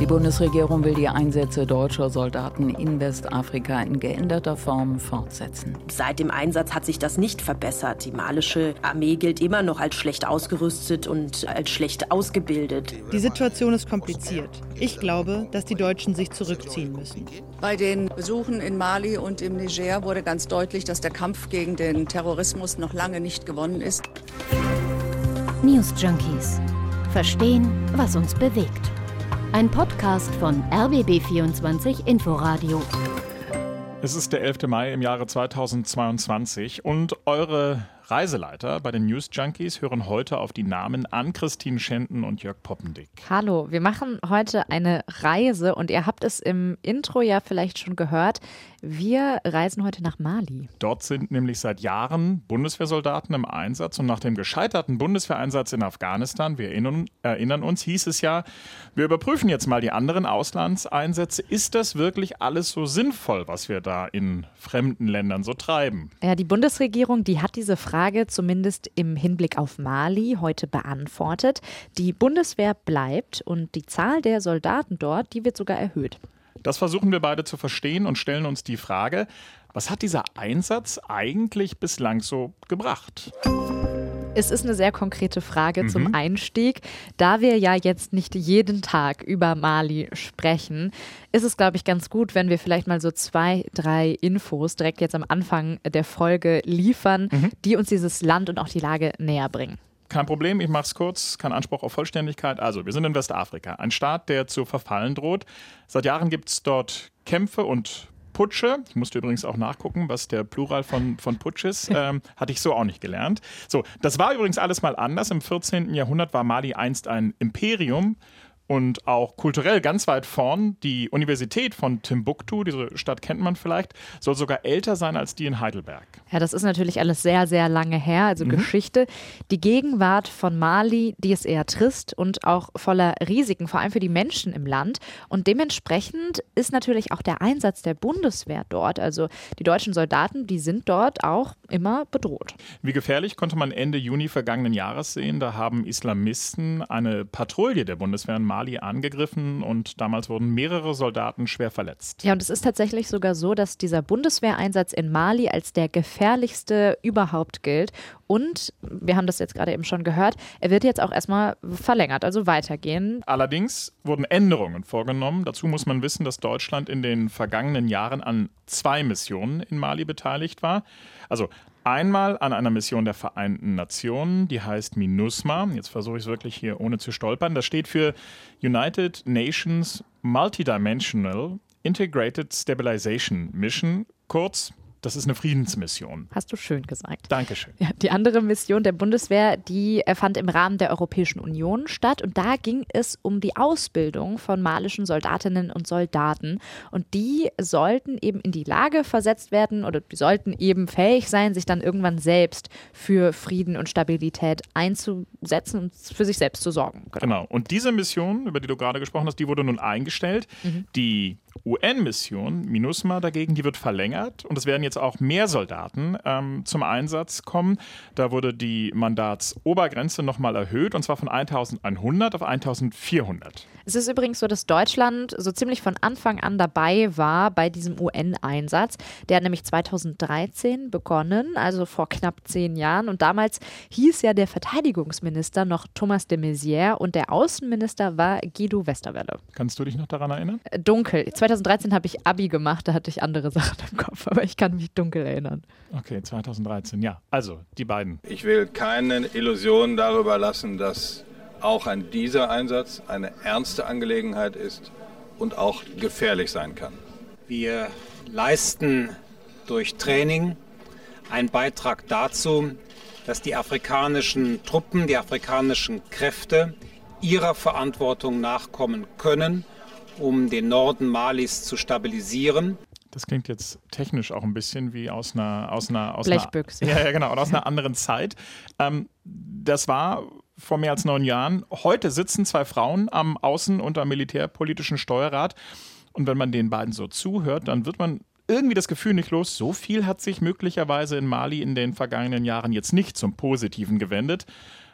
Die Bundesregierung will die Einsätze deutscher Soldaten in Westafrika in geänderter Form fortsetzen. Seit dem Einsatz hat sich das nicht verbessert. Die malische Armee gilt immer noch als schlecht ausgerüstet und als schlecht ausgebildet. Die Situation ist kompliziert. Ich glaube, dass die Deutschen sich zurückziehen müssen. Bei den Besuchen in Mali und im Niger wurde ganz deutlich, dass der Kampf gegen den Terrorismus noch lange nicht gewonnen ist. News Junkies. Verstehen, was uns bewegt. Ein Podcast von RBB24 Inforadio. Es ist der 11. Mai im Jahre 2022 und eure Reiseleiter bei den News Junkies hören heute auf die Namen an Christine Schenten und Jörg Poppendick. Hallo, wir machen heute eine Reise und ihr habt es im Intro ja vielleicht schon gehört. Wir reisen heute nach Mali. Dort sind nämlich seit Jahren Bundeswehrsoldaten im Einsatz und nach dem gescheiterten Bundeswehreinsatz in Afghanistan, wir erinnern, erinnern uns, hieß es ja, wir überprüfen jetzt mal die anderen Auslandseinsätze. Ist das wirklich alles so sinnvoll, was wir da in fremden Ländern so treiben? Ja, die Bundesregierung, die hat diese Frage Frage zumindest im Hinblick auf Mali heute beantwortet. Die Bundeswehr bleibt und die Zahl der Soldaten dort, die wird sogar erhöht. Das versuchen wir beide zu verstehen und stellen uns die Frage, was hat dieser Einsatz eigentlich bislang so gebracht? Es ist eine sehr konkrete Frage mhm. zum Einstieg. Da wir ja jetzt nicht jeden Tag über Mali sprechen, ist es, glaube ich, ganz gut, wenn wir vielleicht mal so zwei, drei Infos direkt jetzt am Anfang der Folge liefern, mhm. die uns dieses Land und auch die Lage näher bringen. Kein Problem, ich mache es kurz, kein Anspruch auf Vollständigkeit. Also, wir sind in Westafrika, ein Staat, der zu verfallen droht. Seit Jahren gibt es dort Kämpfe und Putsche. Ich musste übrigens auch nachgucken, was der Plural von, von Putsch ist. Ähm, hatte ich so auch nicht gelernt. So, das war übrigens alles mal anders. Im 14. Jahrhundert war Mali einst ein Imperium und auch kulturell ganz weit vorn. Die Universität von Timbuktu, diese Stadt kennt man vielleicht, soll sogar älter sein als die in Heidelberg. Ja, das ist natürlich alles sehr, sehr lange her, also mhm. Geschichte. Die Gegenwart von Mali, die ist eher trist und auch voller Risiken, vor allem für die Menschen im Land. Und dementsprechend ist natürlich auch der Einsatz der Bundeswehr dort, also die deutschen Soldaten, die sind dort auch immer bedroht. Wie gefährlich konnte man Ende Juni vergangenen Jahres sehen. Da haben Islamisten eine Patrouille der Bundeswehr in Mali Mali angegriffen und damals wurden mehrere Soldaten schwer verletzt. Ja, und es ist tatsächlich sogar so, dass dieser Bundeswehreinsatz in Mali als der gefährlichste überhaupt gilt. Und wir haben das jetzt gerade eben schon gehört, er wird jetzt auch erstmal verlängert, also weitergehen. Allerdings wurden Änderungen vorgenommen. Dazu muss man wissen, dass Deutschland in den vergangenen Jahren an zwei Missionen in Mali beteiligt war. Also Einmal an einer Mission der Vereinten Nationen, die heißt MINUSMA. Jetzt versuche ich es wirklich hier ohne zu stolpern. Das steht für United Nations Multidimensional Integrated Stabilization Mission, kurz das ist eine Friedensmission. Hast du schön gesagt. Dankeschön. Ja, die andere Mission der Bundeswehr, die fand im Rahmen der Europäischen Union statt. Und da ging es um die Ausbildung von malischen Soldatinnen und Soldaten. Und die sollten eben in die Lage versetzt werden oder die sollten eben fähig sein, sich dann irgendwann selbst für Frieden und Stabilität einzusetzen und für sich selbst zu sorgen. Genau. genau. Und diese Mission, über die du gerade gesprochen hast, die wurde nun eingestellt. Mhm. Die UN-Mission, MINUSMA dagegen, die wird verlängert und es werden jetzt auch mehr Soldaten ähm, zum Einsatz kommen. Da wurde die Mandatsobergrenze nochmal erhöht und zwar von 1100 auf 1400. Es ist übrigens so, dass Deutschland so ziemlich von Anfang an dabei war bei diesem UN-Einsatz. Der hat nämlich 2013 begonnen, also vor knapp zehn Jahren. Und damals hieß ja der Verteidigungsminister noch Thomas de Maizière und der Außenminister war Guido Westerwelle. Kannst du dich noch daran erinnern? Dunkel. 2013 habe ich Abi gemacht, da hatte ich andere Sachen im Kopf, aber ich kann mich dunkel erinnern. Okay, 2013, ja. Also, die beiden. Ich will keine Illusionen darüber lassen, dass auch ein dieser Einsatz eine ernste Angelegenheit ist und auch gefährlich sein kann. Wir leisten durch Training einen Beitrag dazu, dass die afrikanischen Truppen, die afrikanischen Kräfte ihrer Verantwortung nachkommen können um den Norden Malis zu stabilisieren. Das klingt jetzt technisch auch ein bisschen wie aus einer aus einer aus Blechbüchse. Einer, ja, ja, genau, aus einer anderen Zeit. Ähm, das war vor mehr als neun Jahren. Heute sitzen zwei Frauen am Außen- und am militärpolitischen Steuerrat. Und wenn man den beiden so zuhört, dann wird man irgendwie das Gefühl nicht los, so viel hat sich möglicherweise in Mali in den vergangenen Jahren jetzt nicht zum Positiven gewendet.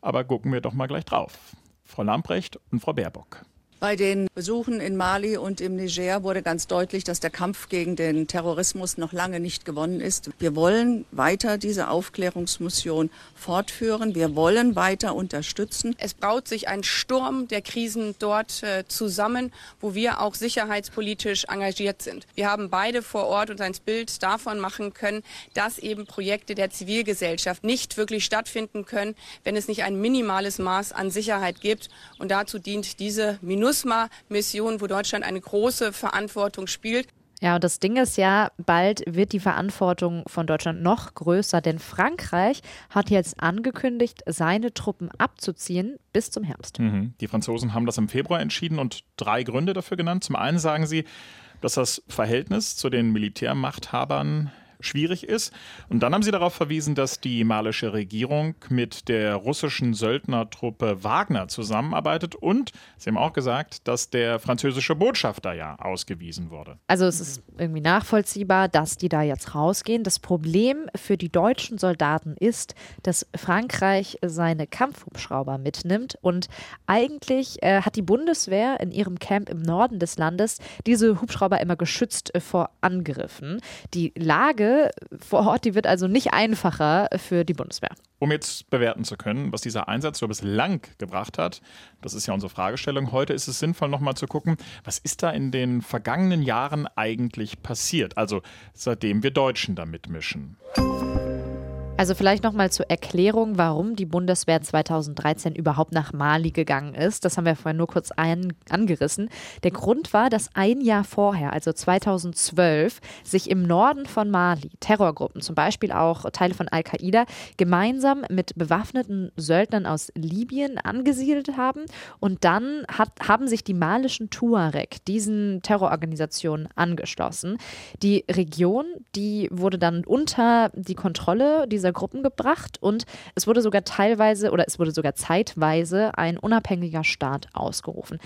Aber gucken wir doch mal gleich drauf. Frau Lamprecht und Frau Baerbock. Bei den Besuchen in Mali und im Niger wurde ganz deutlich, dass der Kampf gegen den Terrorismus noch lange nicht gewonnen ist. Wir wollen weiter diese Aufklärungsmission fortführen. Wir wollen weiter unterstützen. Es braut sich ein Sturm der Krisen dort äh, zusammen, wo wir auch sicherheitspolitisch engagiert sind. Wir haben beide vor Ort uns ein Bild davon machen können, dass eben Projekte der Zivilgesellschaft nicht wirklich stattfinden können, wenn es nicht ein minimales Maß an Sicherheit gibt. Und dazu dient diese Minus MINUSMA-Mission, wo Deutschland eine große Verantwortung spielt. Ja, und das Ding ist ja, bald wird die Verantwortung von Deutschland noch größer, denn Frankreich hat jetzt angekündigt, seine Truppen abzuziehen bis zum Herbst. Mhm. Die Franzosen haben das im Februar entschieden und drei Gründe dafür genannt. Zum einen sagen sie, dass das Verhältnis zu den Militärmachthabern schwierig ist. Und dann haben sie darauf verwiesen, dass die malische Regierung mit der russischen Söldnertruppe Wagner zusammenarbeitet und sie haben auch gesagt, dass der französische Botschafter ja ausgewiesen wurde. Also es ist irgendwie nachvollziehbar, dass die da jetzt rausgehen. Das Problem für die deutschen Soldaten ist, dass Frankreich seine Kampfhubschrauber mitnimmt und eigentlich äh, hat die Bundeswehr in ihrem Camp im Norden des Landes diese Hubschrauber immer geschützt äh, vor Angriffen. Die Vor Ort, die wird also nicht einfacher für die Bundeswehr. Um jetzt bewerten zu können, was dieser Einsatz so bislang gebracht hat, das ist ja unsere Fragestellung heute, ist es sinnvoll, nochmal zu gucken, was ist da in den vergangenen Jahren eigentlich passiert? Also seitdem wir Deutschen da mitmischen. Also vielleicht nochmal zur Erklärung, warum die Bundeswehr 2013 überhaupt nach Mali gegangen ist. Das haben wir vorhin nur kurz ein, angerissen. Der Grund war, dass ein Jahr vorher, also 2012, sich im Norden von Mali Terrorgruppen, zum Beispiel auch Teile von Al-Qaida, gemeinsam mit bewaffneten Söldnern aus Libyen angesiedelt haben. Und dann hat, haben sich die malischen Tuareg diesen Terrororganisationen angeschlossen. Die Region, die wurde dann unter die Kontrolle dieser dieser Gruppen gebracht und es wurde sogar teilweise oder es wurde sogar zeitweise ein unabhängiger Staat ausgerufen.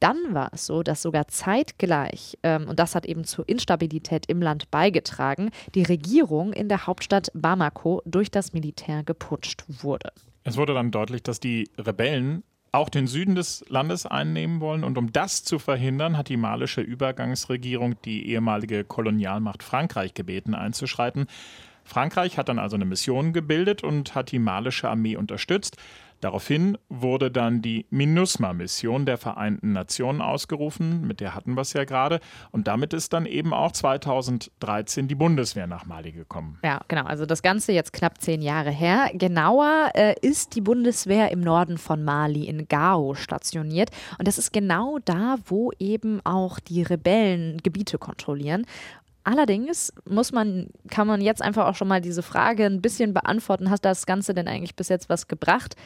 Dann war es so, dass sogar zeitgleich, ähm, und das hat eben zur Instabilität im Land beigetragen, die Regierung in der Hauptstadt Bamako durch das Militär geputscht wurde. Es wurde dann deutlich, dass die Rebellen auch den Süden des Landes einnehmen wollen. Und um das zu verhindern, hat die malische Übergangsregierung die ehemalige Kolonialmacht Frankreich gebeten, einzuschreiten. Frankreich hat dann also eine Mission gebildet und hat die malische Armee unterstützt. Daraufhin wurde dann die MINUSMA-Mission der Vereinten Nationen ausgerufen, mit der hatten wir es ja gerade. Und damit ist dann eben auch 2013 die Bundeswehr nach Mali gekommen. Ja, genau. Also das Ganze jetzt knapp zehn Jahre her. Genauer äh, ist die Bundeswehr im Norden von Mali in Gao stationiert. Und das ist genau da, wo eben auch die Rebellen Gebiete kontrollieren. Allerdings muss man, kann man jetzt einfach auch schon mal diese Frage ein bisschen beantworten. Hat das Ganze denn eigentlich bis jetzt was gebracht?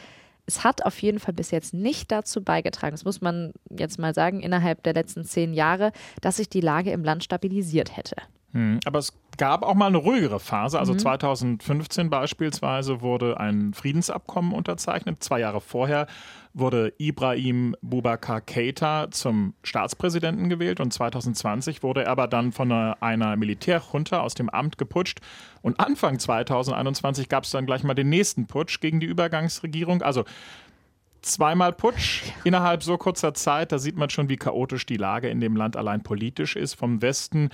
Es hat auf jeden Fall bis jetzt nicht dazu beigetragen, das muss man jetzt mal sagen, innerhalb der letzten zehn Jahre, dass sich die Lage im Land stabilisiert hätte. Hm, aber es gab auch mal eine ruhigere Phase. Also mhm. 2015 beispielsweise wurde ein Friedensabkommen unterzeichnet. Zwei Jahre vorher wurde Ibrahim Boubacar Keita zum Staatspräsidenten gewählt und 2020 wurde er aber dann von einer, einer Militärjunta aus dem Amt geputscht. Und Anfang 2021 gab es dann gleich mal den nächsten Putsch gegen die Übergangsregierung. Also zweimal Putsch innerhalb so kurzer Zeit. Da sieht man schon, wie chaotisch die Lage in dem Land allein politisch ist. Vom Westen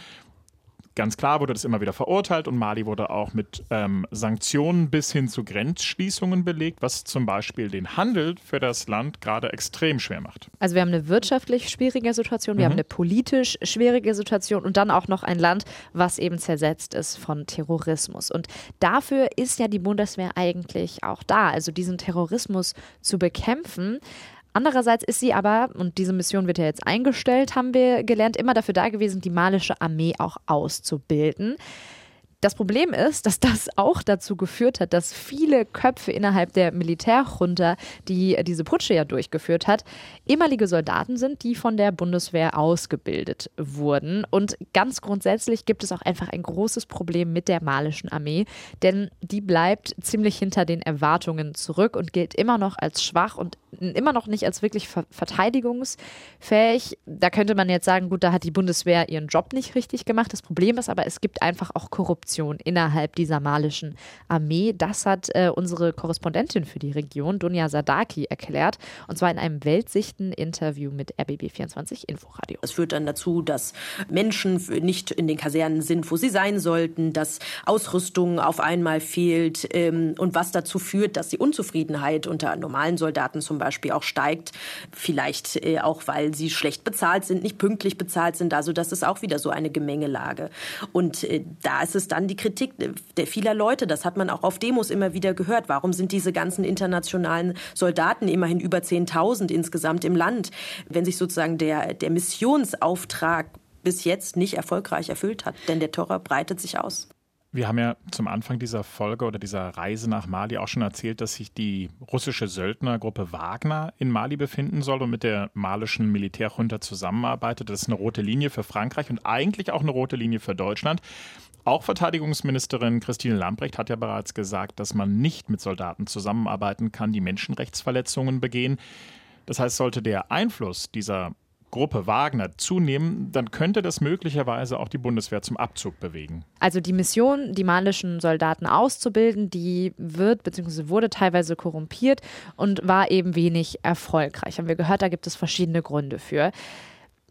Ganz klar wurde das immer wieder verurteilt und Mali wurde auch mit ähm, Sanktionen bis hin zu Grenzschließungen belegt, was zum Beispiel den Handel für das Land gerade extrem schwer macht. Also wir haben eine wirtschaftlich schwierige Situation, wir mhm. haben eine politisch schwierige Situation und dann auch noch ein Land, was eben zersetzt ist von Terrorismus. Und dafür ist ja die Bundeswehr eigentlich auch da, also diesen Terrorismus zu bekämpfen. Andererseits ist sie aber, und diese Mission wird ja jetzt eingestellt, haben wir gelernt, immer dafür da gewesen, die malische Armee auch auszubilden. Das Problem ist, dass das auch dazu geführt hat, dass viele Köpfe innerhalb der Militärjunta, die diese Putsche ja durchgeführt hat, ehemalige Soldaten sind, die von der Bundeswehr ausgebildet wurden. Und ganz grundsätzlich gibt es auch einfach ein großes Problem mit der malischen Armee, denn die bleibt ziemlich hinter den Erwartungen zurück und gilt immer noch als schwach und immer noch nicht als wirklich ver verteidigungsfähig. Da könnte man jetzt sagen, gut, da hat die Bundeswehr ihren Job nicht richtig gemacht. Das Problem ist aber, es gibt einfach auch Korruption innerhalb dieser malischen Armee. Das hat äh, unsere Korrespondentin für die Region, Dunja Sadaki, erklärt. Und zwar in einem Weltsichten-Interview mit RBB24 Inforadio. Es führt dann dazu, dass Menschen nicht in den Kasernen sind, wo sie sein sollten, dass Ausrüstung auf einmal fehlt ähm, und was dazu führt, dass die Unzufriedenheit unter normalen Soldaten zum Beispiel auch steigt. Vielleicht äh, auch, weil sie schlecht bezahlt sind, nicht pünktlich bezahlt sind. Also das ist auch wieder so eine Gemengelage. Und äh, da ist es dann die Kritik vieler Leute. Das hat man auch auf Demos immer wieder gehört. Warum sind diese ganzen internationalen Soldaten immerhin über 10.000 insgesamt im Land, wenn sich sozusagen der, der Missionsauftrag bis jetzt nicht erfolgreich erfüllt hat? Denn der Terror breitet sich aus. Wir haben ja zum Anfang dieser Folge oder dieser Reise nach Mali auch schon erzählt, dass sich die russische Söldnergruppe Wagner in Mali befinden soll und mit der malischen Militärjunta zusammenarbeitet. Das ist eine rote Linie für Frankreich und eigentlich auch eine rote Linie für Deutschland. Auch Verteidigungsministerin Christine Lambrecht hat ja bereits gesagt, dass man nicht mit Soldaten zusammenarbeiten kann, die Menschenrechtsverletzungen begehen. Das heißt, sollte der Einfluss dieser Gruppe Wagner zunehmen, dann könnte das möglicherweise auch die Bundeswehr zum Abzug bewegen. Also die Mission, die malischen Soldaten auszubilden, die wird bzw. wurde teilweise korrumpiert und war eben wenig erfolgreich. Haben wir gehört, da gibt es verschiedene Gründe für.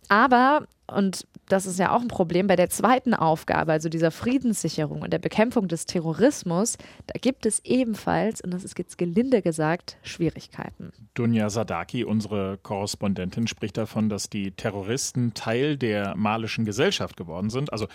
Aber und das ist ja auch ein Problem bei der zweiten Aufgabe, also dieser Friedenssicherung und der Bekämpfung des Terrorismus, da gibt es ebenfalls, und das ist jetzt gelinde gesagt, Schwierigkeiten. Dunja Sadaki, unsere Korrespondentin, spricht davon, dass die Terroristen Teil der malischen Gesellschaft geworden sind. Also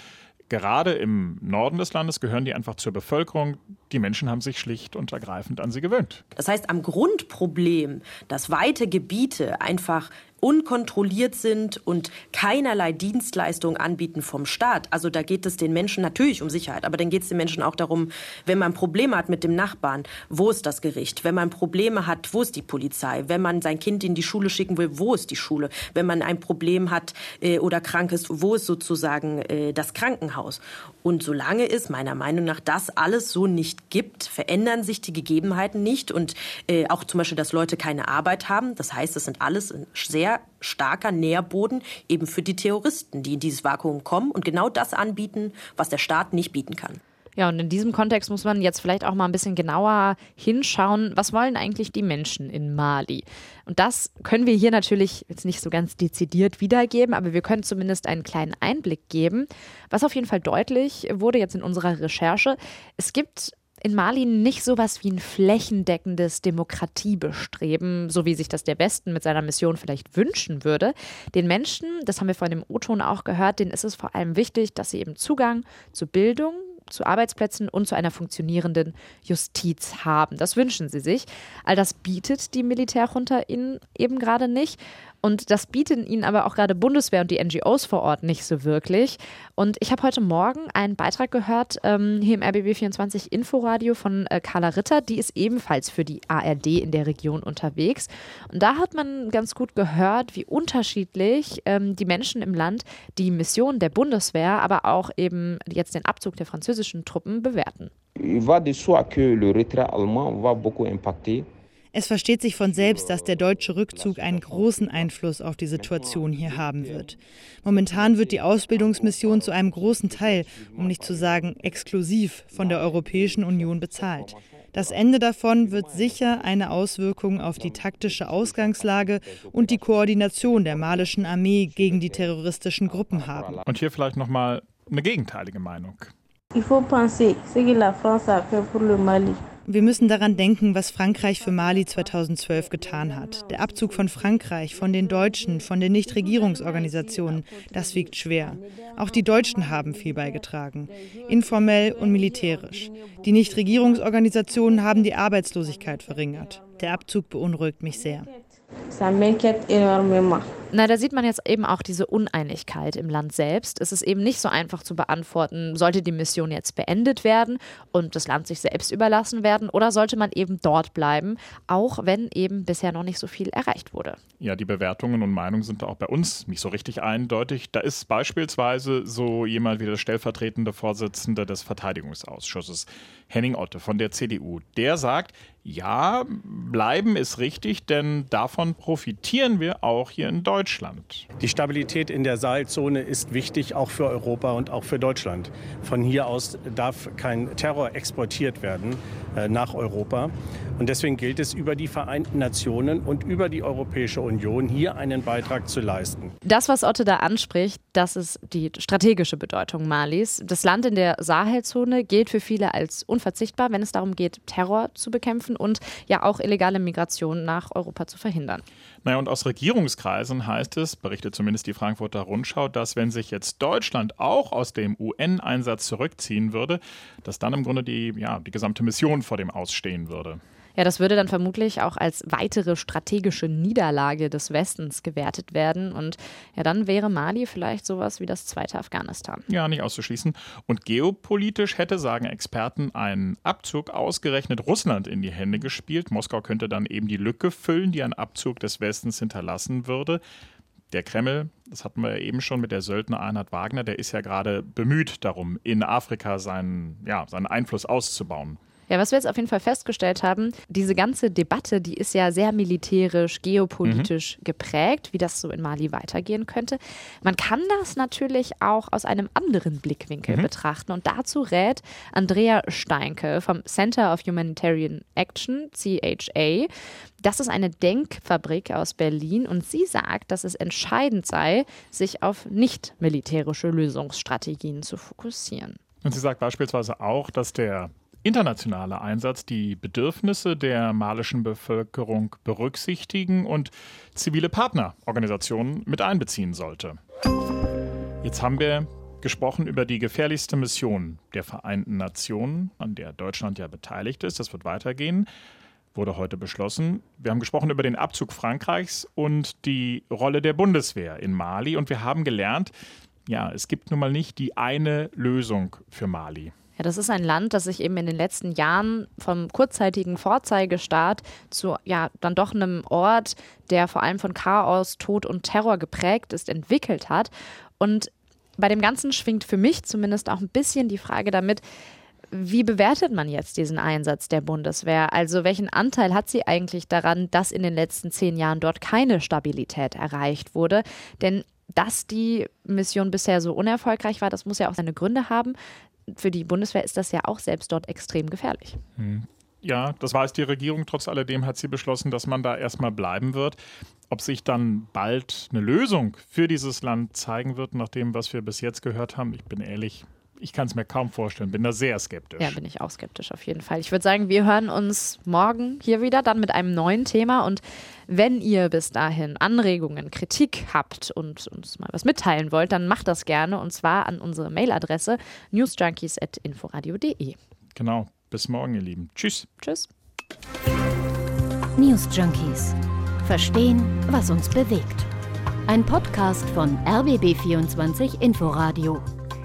gerade im Norden des Landes gehören die einfach zur Bevölkerung. Die Menschen haben sich schlicht und ergreifend an sie gewöhnt. Das heißt, am Grundproblem, dass weite Gebiete einfach unkontrolliert sind und keinerlei Dienstleistungen anbieten vom Staat. Also da geht es den Menschen natürlich um Sicherheit, aber dann geht es den Menschen auch darum, wenn man Probleme hat mit dem Nachbarn, wo ist das Gericht? Wenn man Probleme hat, wo ist die Polizei? Wenn man sein Kind in die Schule schicken will, wo ist die Schule? Wenn man ein Problem hat äh, oder krank ist, wo ist sozusagen äh, das Krankenhaus? Und solange es meiner Meinung nach das alles so nicht gibt, verändern sich die Gegebenheiten nicht und äh, auch zum Beispiel, dass Leute keine Arbeit haben. Das heißt, es sind alles sehr starker Nährboden eben für die Terroristen, die in dieses Vakuum kommen und genau das anbieten, was der Staat nicht bieten kann. Ja, und in diesem Kontext muss man jetzt vielleicht auch mal ein bisschen genauer hinschauen, was wollen eigentlich die Menschen in Mali? Und das können wir hier natürlich jetzt nicht so ganz dezidiert wiedergeben, aber wir können zumindest einen kleinen Einblick geben. Was auf jeden Fall deutlich wurde jetzt in unserer Recherche, es gibt in Mali nicht sowas wie ein flächendeckendes Demokratiebestreben, so wie sich das der Westen mit seiner Mission vielleicht wünschen würde. Den Menschen, das haben wir vorhin im O-Ton auch gehört, denen ist es vor allem wichtig, dass sie eben Zugang zu Bildung, zu Arbeitsplätzen und zu einer funktionierenden Justiz haben. Das wünschen sie sich. All das bietet die Militärjunta ihnen eben gerade nicht. Und das bieten ihnen aber auch gerade Bundeswehr und die NGOs vor Ort nicht so wirklich. Und ich habe heute Morgen einen Beitrag gehört ähm, hier im RBB24 Inforadio von äh, Carla Ritter. Die ist ebenfalls für die ARD in der Region unterwegs. Und da hat man ganz gut gehört, wie unterschiedlich ähm, die Menschen im Land die Mission der Bundeswehr, aber auch eben jetzt den Abzug der französischen Truppen bewerten. Il va de soi que le retrait allemand va beaucoup impacter es versteht sich von selbst, dass der deutsche Rückzug einen großen Einfluss auf die Situation hier haben wird. Momentan wird die Ausbildungsmission zu einem großen Teil, um nicht zu sagen exklusiv, von der Europäischen Union bezahlt. Das Ende davon wird sicher eine Auswirkung auf die taktische Ausgangslage und die Koordination der malischen Armee gegen die terroristischen Gruppen haben. Und hier vielleicht noch mal eine gegenteilige Meinung. Il faut penser ce que la France a fait pour le Mali. Wir müssen daran denken, was Frankreich für Mali 2012 getan hat. Der Abzug von Frankreich, von den Deutschen, von den Nichtregierungsorganisationen, das wiegt schwer. Auch die Deutschen haben viel beigetragen, informell und militärisch. Die Nichtregierungsorganisationen haben die Arbeitslosigkeit verringert. Der Abzug beunruhigt mich sehr. Ça m'inquiète énormément. Na, da sieht man jetzt eben auch diese Uneinigkeit im Land selbst. Es ist eben nicht so einfach zu beantworten, sollte die Mission jetzt beendet werden und das Land sich selbst überlassen werden oder sollte man eben dort bleiben, auch wenn eben bisher noch nicht so viel erreicht wurde. Ja, die Bewertungen und Meinungen sind auch bei uns nicht so richtig eindeutig. Da ist beispielsweise so jemand wie der stellvertretende Vorsitzende des Verteidigungsausschusses, Henning Otte von der CDU. Der sagt, ja, bleiben ist richtig, denn davon profitieren wir auch hier in Deutschland. Die Stabilität in der Sahelzone ist wichtig, auch für Europa und auch für Deutschland. Von hier aus darf kein Terror exportiert werden äh, nach Europa. Und deswegen gilt es, über die Vereinten Nationen und über die Europäische Union hier einen Beitrag zu leisten. Das, was Otte da anspricht, das ist die strategische Bedeutung Malis. Das Land in der Sahelzone gilt für viele als unverzichtbar, wenn es darum geht, Terror zu bekämpfen und ja auch illegale Migration nach Europa zu verhindern. Naja, und aus Regierungskreisen heißt es, berichtet zumindest die Frankfurter Rundschau, dass wenn sich jetzt Deutschland auch aus dem UN-Einsatz zurückziehen würde, dass dann im Grunde die, ja, die gesamte Mission vor dem Ausstehen würde. Ja, das würde dann vermutlich auch als weitere strategische Niederlage des Westens gewertet werden. Und ja, dann wäre Mali vielleicht sowas wie das zweite Afghanistan. Ja, nicht auszuschließen. Und geopolitisch hätte, sagen Experten, ein Abzug ausgerechnet Russland in die Hände gespielt. Moskau könnte dann eben die Lücke füllen, die ein Abzug des Westens hinterlassen würde. Der Kreml, das hatten wir eben schon mit der Söldnereinheit Wagner, der ist ja gerade bemüht darum, in Afrika seinen, ja, seinen Einfluss auszubauen. Ja, was wir jetzt auf jeden Fall festgestellt haben, diese ganze Debatte, die ist ja sehr militärisch, geopolitisch mhm. geprägt, wie das so in Mali weitergehen könnte. Man kann das natürlich auch aus einem anderen Blickwinkel mhm. betrachten und dazu rät Andrea Steinke vom Center of Humanitarian Action, CHA. Das ist eine Denkfabrik aus Berlin und sie sagt, dass es entscheidend sei, sich auf nicht militärische Lösungsstrategien zu fokussieren. Und sie sagt beispielsweise auch, dass der internationale Einsatz die Bedürfnisse der malischen Bevölkerung berücksichtigen und zivile Partnerorganisationen mit einbeziehen sollte. Jetzt haben wir gesprochen über die gefährlichste Mission der Vereinten Nationen, an der Deutschland ja beteiligt ist. Das wird weitergehen, wurde heute beschlossen. Wir haben gesprochen über den Abzug Frankreichs und die Rolle der Bundeswehr in Mali. Und wir haben gelernt, ja, es gibt nun mal nicht die eine Lösung für Mali. Ja, das ist ein Land, das sich eben in den letzten Jahren vom kurzzeitigen Vorzeigestaat zu ja dann doch einem Ort, der vor allem von Chaos, Tod und Terror geprägt ist, entwickelt hat. Und bei dem Ganzen schwingt für mich zumindest auch ein bisschen die Frage damit, wie bewertet man jetzt diesen Einsatz der Bundeswehr? Also welchen Anteil hat sie eigentlich daran, dass in den letzten zehn Jahren dort keine Stabilität erreicht wurde? Denn dass die Mission bisher so unerfolgreich war, das muss ja auch seine Gründe haben für die Bundeswehr ist das ja auch selbst dort extrem gefährlich. Hm. Ja, das weiß die Regierung. Trotz alledem hat sie beschlossen, dass man da erstmal bleiben wird. Ob sich dann bald eine Lösung für dieses Land zeigen wird, nach dem, was wir bis jetzt gehört haben, ich bin ehrlich, ich kann es mir kaum vorstellen, bin da sehr skeptisch. Ja, bin ich auch skeptisch auf jeden Fall. Ich würde sagen, wir hören uns morgen hier wieder, dann mit einem neuen Thema. Und wenn ihr bis dahin Anregungen, Kritik habt und uns mal was mitteilen wollt, dann macht das gerne und zwar an unsere Mailadresse newsjunkies.inforadio.de. Genau. Bis morgen, ihr Lieben. Tschüss. Tschüss. News Junkies. Verstehen, was uns bewegt. Ein Podcast von RBB24 Inforadio.